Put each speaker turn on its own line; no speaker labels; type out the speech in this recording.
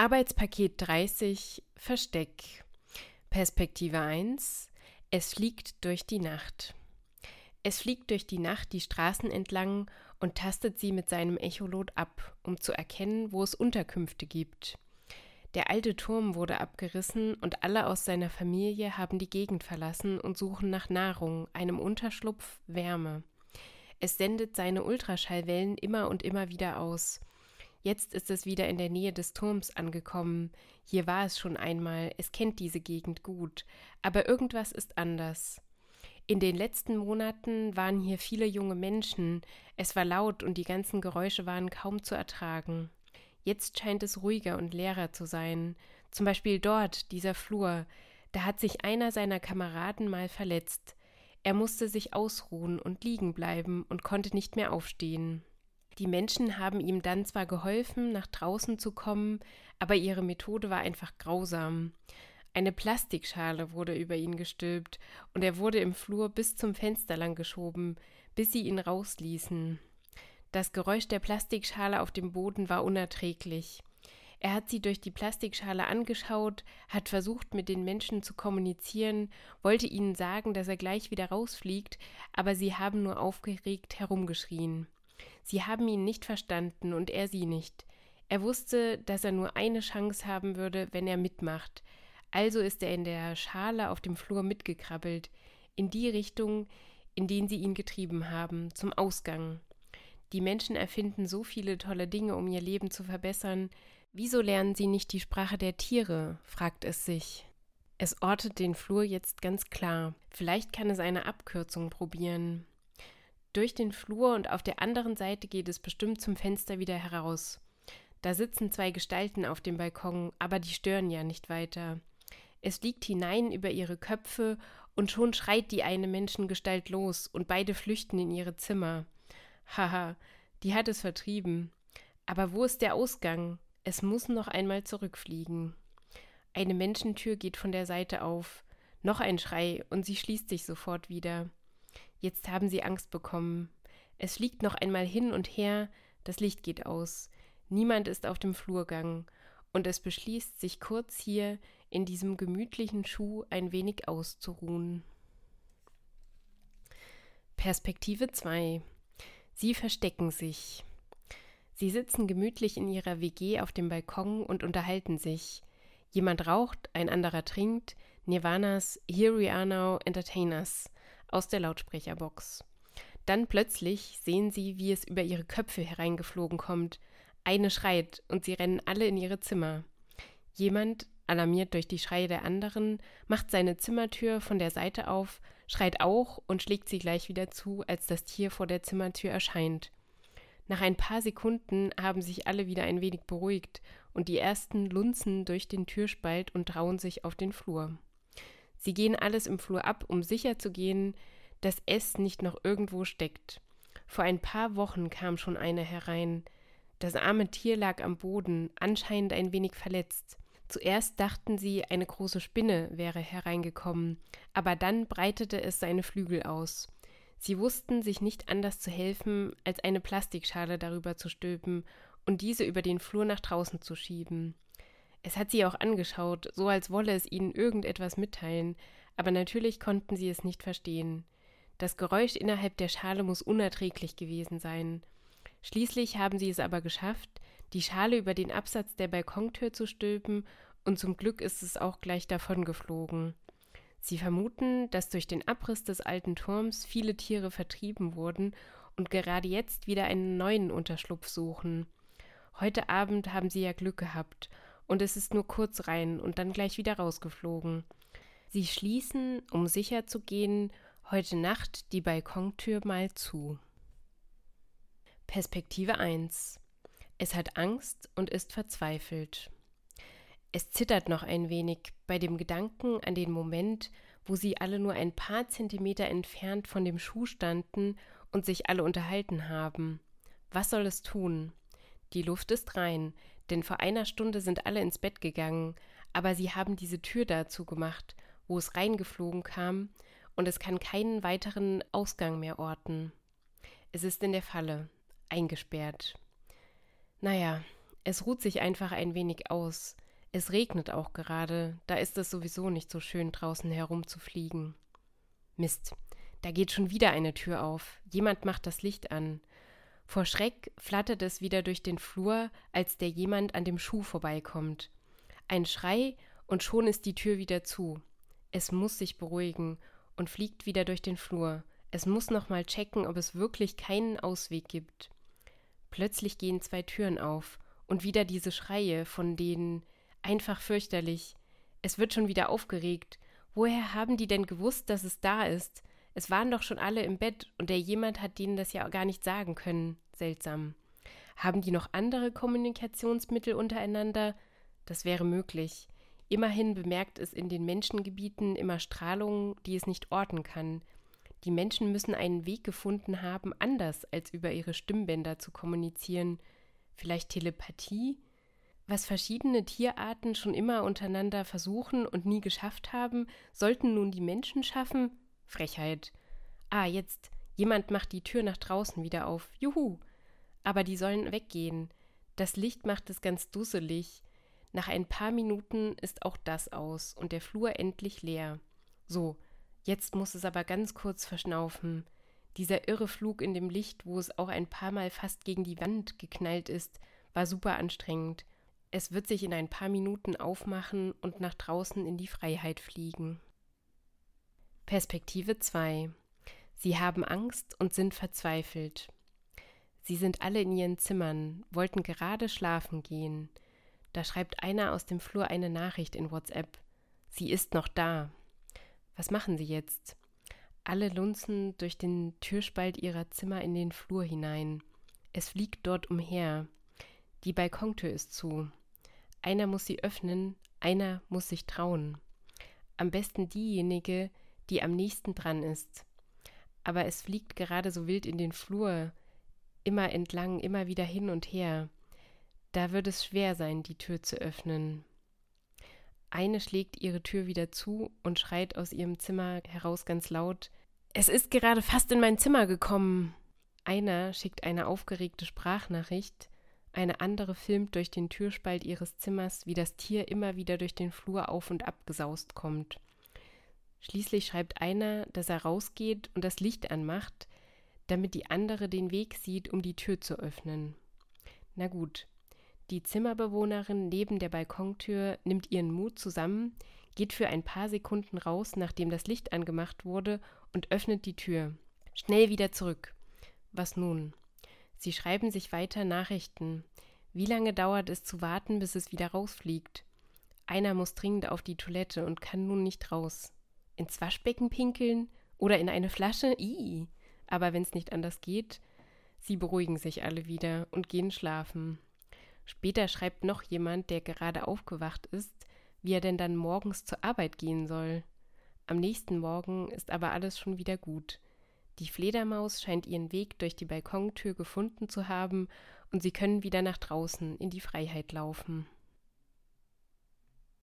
Arbeitspaket 30 Versteck. Perspektive 1. Es fliegt durch die Nacht. Es fliegt durch die Nacht die Straßen entlang und tastet sie mit seinem Echolot ab, um zu erkennen, wo es Unterkünfte gibt. Der alte Turm wurde abgerissen und alle aus seiner Familie haben die Gegend verlassen und suchen nach Nahrung, einem Unterschlupf, Wärme. Es sendet seine Ultraschallwellen immer und immer wieder aus. Jetzt ist es wieder in der Nähe des Turms angekommen. Hier war es schon einmal, es kennt diese Gegend gut, aber irgendwas ist anders. In den letzten Monaten waren hier viele junge Menschen, es war laut und die ganzen Geräusche waren kaum zu ertragen. Jetzt scheint es ruhiger und leerer zu sein. Zum Beispiel dort, dieser Flur, da hat sich einer seiner Kameraden mal verletzt. Er musste sich ausruhen und liegen bleiben und konnte nicht mehr aufstehen. Die Menschen haben ihm dann zwar geholfen, nach draußen zu kommen, aber ihre Methode war einfach grausam. Eine Plastikschale wurde über ihn gestülpt, und er wurde im Flur bis zum Fenster lang geschoben, bis sie ihn rausließen. Das Geräusch der Plastikschale auf dem Boden war unerträglich. Er hat sie durch die Plastikschale angeschaut, hat versucht, mit den Menschen zu kommunizieren, wollte ihnen sagen, dass er gleich wieder rausfliegt, aber sie haben nur aufgeregt herumgeschrien. Sie haben ihn nicht verstanden und er sie nicht. Er wusste, dass er nur eine Chance haben würde, wenn er mitmacht. Also ist er in der Schale auf dem Flur mitgekrabbelt, in die Richtung, in den sie ihn getrieben haben, zum Ausgang. Die Menschen erfinden so viele tolle Dinge, um ihr Leben zu verbessern. Wieso lernen sie nicht die Sprache der Tiere? fragt es sich. Es ortet den Flur jetzt ganz klar. Vielleicht kann es eine Abkürzung probieren. Durch den Flur und auf der anderen Seite geht es bestimmt zum Fenster wieder heraus. Da sitzen zwei Gestalten auf dem Balkon, aber die stören ja nicht weiter. Es liegt hinein über ihre Köpfe, und schon schreit die eine Menschengestalt los, und beide flüchten in ihre Zimmer. Haha, die hat es vertrieben. Aber wo ist der Ausgang? Es muss noch einmal zurückfliegen. Eine Menschentür geht von der Seite auf. Noch ein Schrei, und sie schließt sich sofort wieder. Jetzt haben sie Angst bekommen. Es fliegt noch einmal hin und her, das Licht geht aus. Niemand ist auf dem Flurgang, und es beschließt, sich kurz hier in diesem gemütlichen Schuh ein wenig auszuruhen. Perspektive 2 Sie verstecken sich. Sie sitzen gemütlich in ihrer WG auf dem Balkon und unterhalten sich. Jemand raucht, ein anderer trinkt. Nirvanas Here We Are Now Entertainers aus der Lautsprecherbox. Dann plötzlich sehen sie, wie es über ihre Köpfe hereingeflogen kommt. Eine schreit und sie rennen alle in ihre Zimmer. Jemand, alarmiert durch die Schreie der anderen, macht seine Zimmertür von der Seite auf, schreit auch und schlägt sie gleich wieder zu, als das Tier vor der Zimmertür erscheint. Nach ein paar Sekunden haben sich alle wieder ein wenig beruhigt und die ersten lunzen durch den Türspalt und trauen sich auf den Flur. Sie gehen alles im Flur ab, um sicher zu gehen, dass es nicht noch irgendwo steckt. Vor ein paar Wochen kam schon einer herein. Das arme Tier lag am Boden, anscheinend ein wenig verletzt. Zuerst dachten sie, eine große Spinne wäre hereingekommen, aber dann breitete es seine Flügel aus. Sie wussten sich nicht anders zu helfen, als eine Plastikschale darüber zu stülpen und diese über den Flur nach draußen zu schieben. Es hat sie auch angeschaut, so als wolle es ihnen irgendetwas mitteilen, aber natürlich konnten sie es nicht verstehen. Das Geräusch innerhalb der Schale muss unerträglich gewesen sein. Schließlich haben sie es aber geschafft, die Schale über den Absatz der Balkontür zu stülpen, und zum Glück ist es auch gleich davongeflogen. Sie vermuten, dass durch den Abriss des alten Turms viele Tiere vertrieben wurden und gerade jetzt wieder einen neuen Unterschlupf suchen. Heute Abend haben sie ja Glück gehabt und es ist nur kurz rein und dann gleich wieder rausgeflogen. Sie schließen, um sicher zu gehen, heute Nacht die Balkontür mal zu. Perspektive 1 Es hat Angst und ist verzweifelt. Es zittert noch ein wenig bei dem Gedanken an den Moment, wo sie alle nur ein paar Zentimeter entfernt von dem Schuh standen und sich alle unterhalten haben. Was soll es tun? Die Luft ist rein, denn vor einer Stunde sind alle ins Bett gegangen, aber sie haben diese Tür dazu gemacht, wo es reingeflogen kam, und es kann keinen weiteren Ausgang mehr orten. Es ist in der Falle, eingesperrt. Naja, Es ruht sich einfach ein wenig aus. Es regnet auch gerade, da ist es sowieso nicht so schön draußen herumzufliegen. Mist, da geht schon wieder eine Tür auf. Jemand macht das Licht an. Vor Schreck flattert es wieder durch den Flur, als der jemand an dem Schuh vorbeikommt. Ein Schrei und schon ist die Tür wieder zu. Es muss sich beruhigen und fliegt wieder durch den Flur. Es muss nochmal checken, ob es wirklich keinen Ausweg gibt. Plötzlich gehen zwei Türen auf und wieder diese Schreie, von denen einfach fürchterlich. Es wird schon wieder aufgeregt. Woher haben die denn gewusst, dass es da ist? Es waren doch schon alle im Bett und der jemand hat denen das ja gar nicht sagen können. Seltsam. Haben die noch andere Kommunikationsmittel untereinander? Das wäre möglich. Immerhin bemerkt es in den Menschengebieten immer Strahlungen, die es nicht orten kann. Die Menschen müssen einen Weg gefunden haben, anders als über ihre Stimmbänder zu kommunizieren. Vielleicht Telepathie? Was verschiedene Tierarten schon immer untereinander versuchen und nie geschafft haben, sollten nun die Menschen schaffen? Frechheit. Ah, jetzt. Jemand macht die Tür nach draußen wieder auf. Juhu. Aber die sollen weggehen. Das Licht macht es ganz dusselig. Nach ein paar Minuten ist auch das aus und der Flur endlich leer. So, jetzt muss es aber ganz kurz verschnaufen. Dieser irre Flug in dem Licht, wo es auch ein paar Mal fast gegen die Wand geknallt ist, war super anstrengend. Es wird sich in ein paar Minuten aufmachen und nach draußen in die Freiheit fliegen. Perspektive 2 Sie haben Angst und sind verzweifelt. Sie sind alle in ihren Zimmern, wollten gerade schlafen gehen. Da schreibt einer aus dem Flur eine Nachricht in WhatsApp. Sie ist noch da. Was machen Sie jetzt? Alle lunzen durch den Türspalt ihrer Zimmer in den Flur hinein. Es fliegt dort umher. Die Balkontür ist zu. Einer muss sie öffnen, einer muss sich trauen. Am besten diejenige, die am nächsten dran ist. Aber es fliegt gerade so wild in den Flur, immer entlang, immer wieder hin und her. Da wird es schwer sein, die Tür zu öffnen. Eine schlägt ihre Tür wieder zu und schreit aus ihrem Zimmer heraus ganz laut Es ist gerade fast in mein Zimmer gekommen. Einer schickt eine aufgeregte Sprachnachricht, eine andere filmt durch den Türspalt ihres Zimmers, wie das Tier immer wieder durch den Flur auf und ab gesaust kommt. Schließlich schreibt einer, dass er rausgeht und das Licht anmacht, damit die andere den Weg sieht, um die Tür zu öffnen. Na gut. Die Zimmerbewohnerin neben der Balkontür nimmt ihren Mut zusammen, geht für ein paar Sekunden raus, nachdem das Licht angemacht wurde, und öffnet die Tür. Schnell wieder zurück. Was nun? Sie schreiben sich weiter Nachrichten. Wie lange dauert es zu warten, bis es wieder rausfliegt? Einer muss dringend auf die Toilette und kann nun nicht raus ins Waschbecken pinkeln oder in eine Flasche? Ih. Aber wenn es nicht anders geht, sie beruhigen sich alle wieder und gehen schlafen. Später schreibt noch jemand, der gerade aufgewacht ist, wie er denn dann morgens zur Arbeit gehen soll. Am nächsten Morgen ist aber alles schon wieder gut. Die Fledermaus scheint ihren Weg durch die Balkontür gefunden zu haben und sie können wieder nach draußen in die Freiheit laufen.